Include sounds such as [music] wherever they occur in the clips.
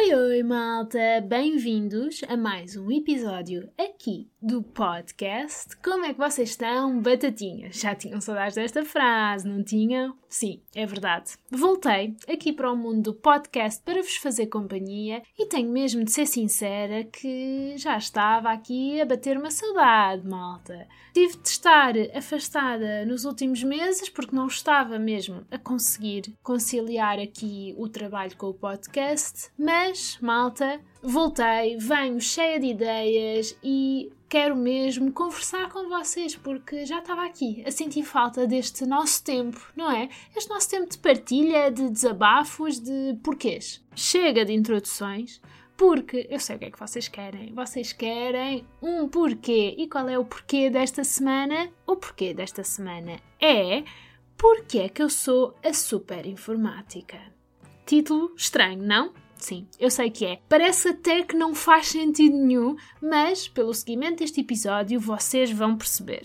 Oi, oi, malta! Bem-vindos a mais um episódio aqui do podcast. Como é que vocês estão, batatinhas? Já tinham saudades desta frase, não tinham? Sim, é verdade. Voltei aqui para o mundo do podcast para vos fazer companhia e tenho mesmo de ser sincera que já estava aqui a bater uma saudade, malta. Tive de estar afastada nos últimos meses porque não estava mesmo a conseguir conciliar aqui o trabalho com o podcast, mas, malta, voltei, venho cheia de ideias e quero mesmo conversar com vocês porque já estava aqui a sentir falta deste nosso tempo, não é? Este nosso tempo de partilha, de desabafos, de porquês. Chega de introduções. Porque eu sei o que é que vocês querem. Vocês querem um porquê. E qual é o porquê desta semana? O porquê desta semana é porque é que eu sou a super informática. Título estranho, não? Sim, eu sei que é. Parece até que não faz sentido nenhum, mas pelo seguimento deste episódio vocês vão perceber.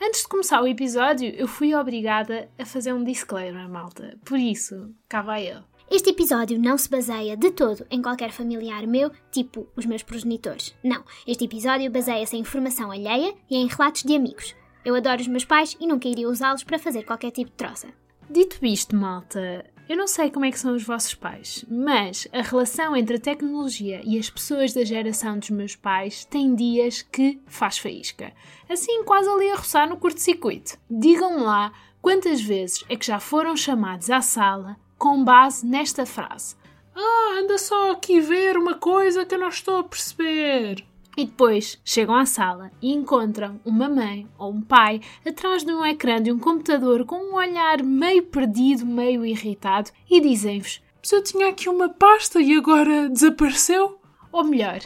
Antes de começar o episódio, eu fui obrigada a fazer um disclaimer, malta. Por isso, cá vai eu. Este episódio não se baseia de todo em qualquer familiar meu, tipo os meus progenitores. Não, este episódio baseia-se em informação alheia e em relatos de amigos. Eu adoro os meus pais e nunca iria usá-los para fazer qualquer tipo de troça. Dito isto, malta, eu não sei como é que são os vossos pais, mas a relação entre a tecnologia e as pessoas da geração dos meus pais tem dias que faz faísca. Assim, quase ali a roçar no curto-circuito. Digam-me lá quantas vezes é que já foram chamados à sala com base nesta frase. Ah, anda só aqui ver uma coisa que eu não estou a perceber. E depois chegam à sala e encontram uma mãe ou um pai atrás de um ecrã de um computador com um olhar meio perdido, meio irritado e dizem-vos: Mas eu tinha aqui uma pasta e agora desapareceu? Ou melhor,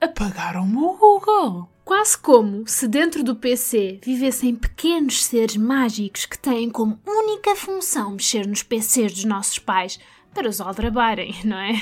apagaram-me o Google. Quase como se dentro do PC vivessem pequenos seres mágicos que têm como única função mexer nos PCs dos nossos pais para os aldrabarem, [laughs] não é?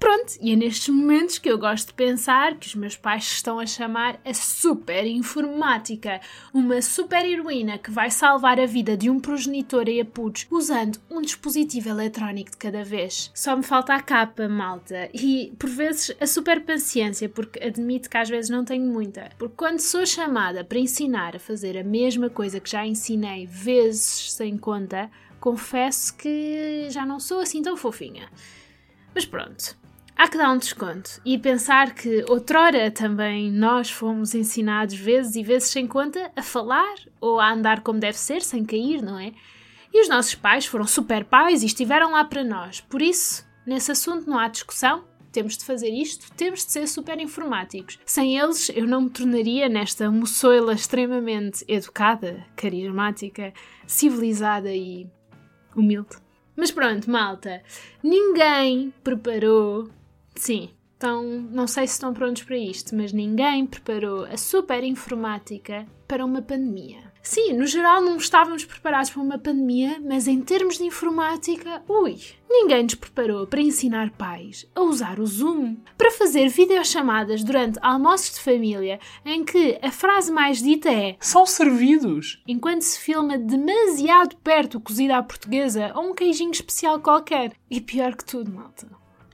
Pronto, e é nestes momentos que eu gosto de pensar que os meus pais estão a chamar a super informática, uma super heroína que vai salvar a vida de um progenitor em apuros usando um dispositivo eletrónico de cada vez. Só me falta a capa, malta, e por vezes a super paciência, porque admito que às vezes não tenho muita. Porque quando sou chamada para ensinar a fazer a mesma coisa que já ensinei vezes sem conta, confesso que já não sou assim tão fofinha. Mas pronto, há que dar um desconto e pensar que outrora também nós fomos ensinados vezes e vezes sem conta a falar ou a andar como deve ser, sem cair, não é? E os nossos pais foram super pais e estiveram lá para nós. Por isso, nesse assunto não há discussão. Temos de fazer isto, temos de ser super informáticos. Sem eles, eu não me tornaria nesta moçoila extremamente educada, carismática, civilizada e humilde. Mas pronto, malta, ninguém preparou. Sim, então não sei se estão prontos para isto, mas ninguém preparou a super informática para uma pandemia. Sim, no geral não estávamos preparados para uma pandemia, mas em termos de informática, ui, ninguém nos preparou para ensinar pais a usar o Zoom, para fazer videochamadas durante almoços de família em que a frase mais dita é São servidos! Enquanto se filma demasiado perto cozida à portuguesa ou um queijinho especial qualquer. E pior que tudo, malta,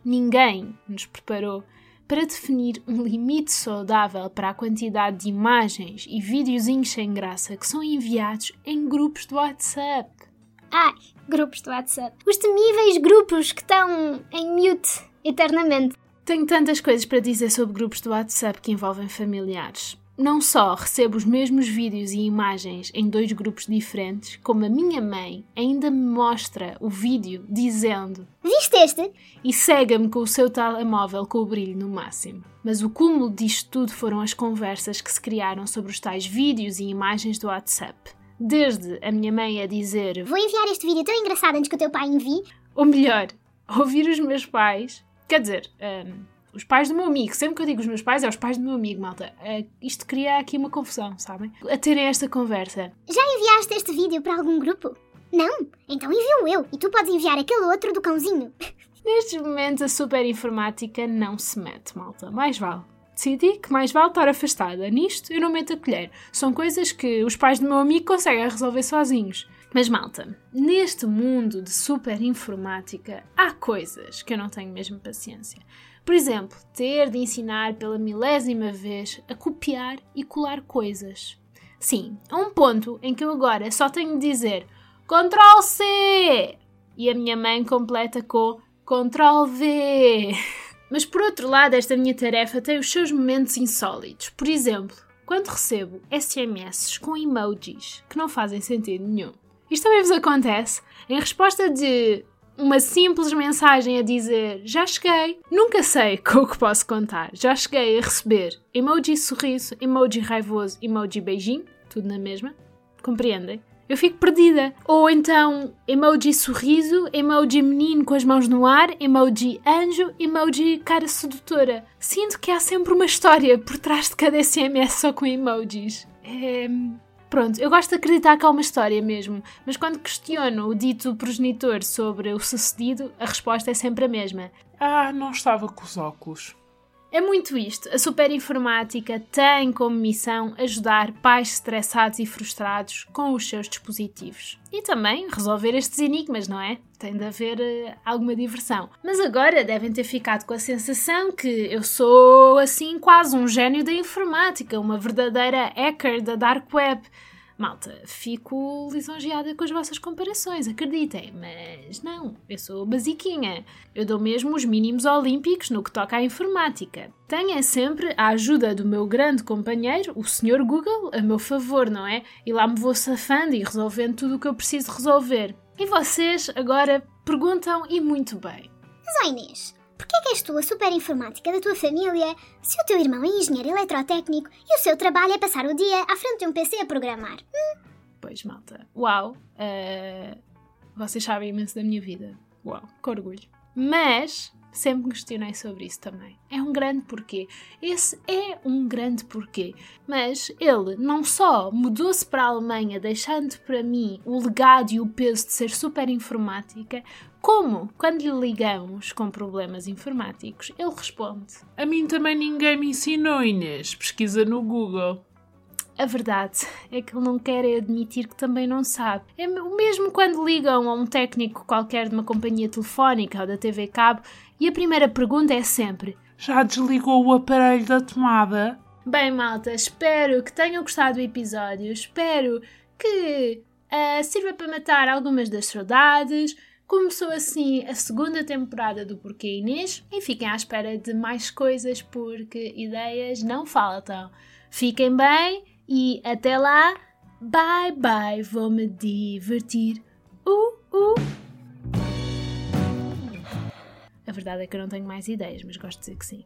ninguém nos preparou para definir um limite saudável para a quantidade de imagens e videozinhos sem graça que são enviados em grupos do WhatsApp. Ai, grupos do WhatsApp. Os temíveis grupos que estão em mute eternamente. Tenho tantas coisas para dizer sobre grupos do WhatsApp que envolvem familiares. Não só recebo os mesmos vídeos e imagens em dois grupos diferentes, como a minha mãe ainda me mostra o vídeo dizendo Viste este? e cega-me com o seu telemóvel com o brilho no máximo. Mas o cúmulo disto tudo foram as conversas que se criaram sobre os tais vídeos e imagens do WhatsApp. Desde a minha mãe a dizer Vou enviar este vídeo tão engraçado antes que o teu pai envie. ou melhor, ouvir os meus pais, quer dizer, hum, os pais do meu amigo, sempre que eu digo os meus pais, é os pais do meu amigo, malta. Uh, isto cria aqui uma confusão, sabem? A terem esta conversa. Já enviaste este vídeo para algum grupo? Não? Então envio eu e tu podes enviar aquele outro do cãozinho. [laughs] Nestes momentos, a super informática não se mete, malta. Mais vale. Decidi que mais vale estar afastada. Nisto, eu não meto a colher. São coisas que os pais do meu amigo conseguem resolver sozinhos. Mas malta, neste mundo de super informática há coisas que eu não tenho mesmo paciência. Por exemplo, ter de ensinar pela milésima vez a copiar e colar coisas. Sim, a um ponto em que eu agora só tenho de dizer Ctrl C e a minha mãe completa com Ctrl V. [laughs] Mas por outro lado, esta minha tarefa tem os seus momentos insólitos. Por exemplo, quando recebo SMS com emojis que não fazem sentido nenhum. Isto também vos acontece? Em resposta de uma simples mensagem a dizer já cheguei, nunca sei [laughs] com o que posso contar. Já cheguei a receber emoji sorriso, emoji raivoso, emoji beijinho, tudo na mesma. Compreendem? Eu fico perdida. Ou então emoji sorriso, emoji menino com as mãos no ar, emoji anjo, emoji cara sedutora. Sinto que há sempre uma história por trás de cada SMS só com emojis. É Pronto, eu gosto de acreditar que há uma história mesmo, mas quando questiono o dito progenitor sobre o sucedido, a resposta é sempre a mesma. Ah, não estava com os óculos. É muito isto. A superinformática tem como missão ajudar pais estressados e frustrados com os seus dispositivos. E também resolver estes enigmas, não é? Tem de haver uh, alguma diversão. Mas agora devem ter ficado com a sensação que eu sou, assim, quase um gênio da informática, uma verdadeira hacker da Dark Web. Malta, fico lisonjeada com as vossas comparações, acreditem, mas não, eu sou basiquinha. Eu dou mesmo os mínimos olímpicos no que toca à informática. Tenha sempre a ajuda do meu grande companheiro, o Sr. Google, a meu favor, não é? E lá me vou safando e resolvendo tudo o que eu preciso resolver. E vocês agora perguntam e muito bem. Mas, Inês, Porquê é que és tu a super informática da tua família se o teu irmão é engenheiro eletrotécnico e o seu trabalho é passar o dia à frente de um PC a programar? Hum? Pois, malta. Uau! Uh, vocês sabem imenso da minha vida. Uau, que orgulho. Mas sempre me questionei sobre isso também. É um grande porquê. Esse é um grande porquê. Mas ele não só mudou-se para a Alemanha, deixando para mim o legado e o peso de ser super informática, como, quando lhe ligamos com problemas informáticos, ele responde: A mim também ninguém me ensinou, Inês. Pesquisa no Google. A verdade é que ele não quer admitir que também não sabe. É mesmo quando ligam a um técnico qualquer de uma companhia telefónica ou da TV Cabo e a primeira pergunta é sempre: Já desligou o aparelho da tomada? Bem, malta, espero que tenham gostado do episódio. Espero que uh, sirva para matar algumas das saudades Começou assim a segunda temporada do Porquê Inês e fiquem à espera de mais coisas porque ideias não faltam. Fiquem bem e até lá. Bye bye, vou me divertir. Uh, uh. A verdade é que eu não tenho mais ideias, mas gosto de dizer que sim.